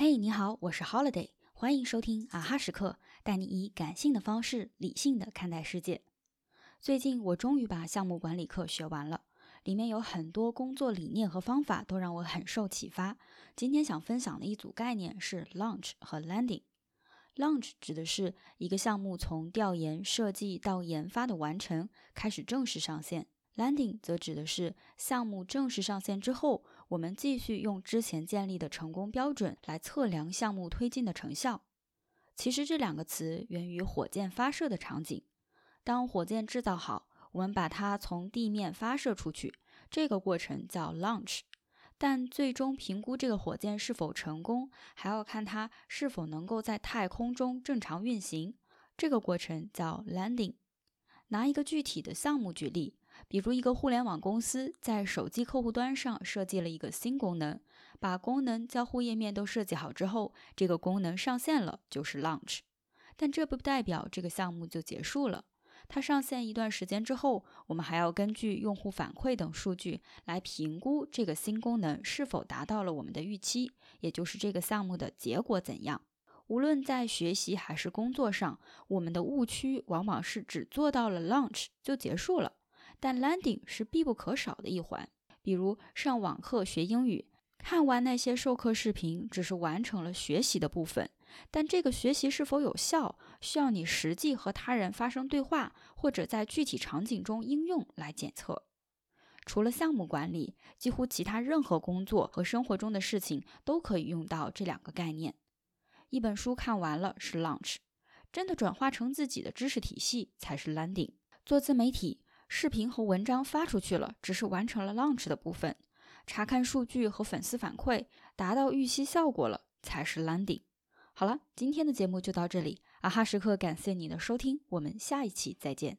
嘿，你好，我是 Holiday，欢迎收听啊哈时刻，带你以感性的方式理性的看待世界。最近我终于把项目管理课学完了，里面有很多工作理念和方法都让我很受启发。今天想分享的一组概念是 launch 和 landing。launch 指的是一个项目从调研设计到研发的完成，开始正式上线。Landing 则指的是项目正式上线之后，我们继续用之前建立的成功标准来测量项目推进的成效。其实这两个词源于火箭发射的场景。当火箭制造好，我们把它从地面发射出去，这个过程叫 launch。但最终评估这个火箭是否成功，还要看它是否能够在太空中正常运行，这个过程叫 landing。拿一个具体的项目举例。比如，一个互联网公司在手机客户端上设计了一个新功能，把功能交互页面都设计好之后，这个功能上线了，就是 launch。但这不代表这个项目就结束了。它上线一段时间之后，我们还要根据用户反馈等数据来评估这个新功能是否达到了我们的预期，也就是这个项目的结果怎样。无论在学习还是工作上，我们的误区往往是只做到了 launch 就结束了。但 landing 是必不可少的一环，比如上网课学英语，看完那些授课视频只是完成了学习的部分，但这个学习是否有效，需要你实际和他人发生对话，或者在具体场景中应用来检测。除了项目管理，几乎其他任何工作和生活中的事情都可以用到这两个概念。一本书看完了是 launch，真的转化成自己的知识体系才是 landing。做自媒体。视频和文章发出去了，只是完成了 launch 的部分。查看数据和粉丝反馈，达到预期效果了，才是 landing。好了，今天的节目就到这里。阿哈时刻，感谢你的收听，我们下一期再见。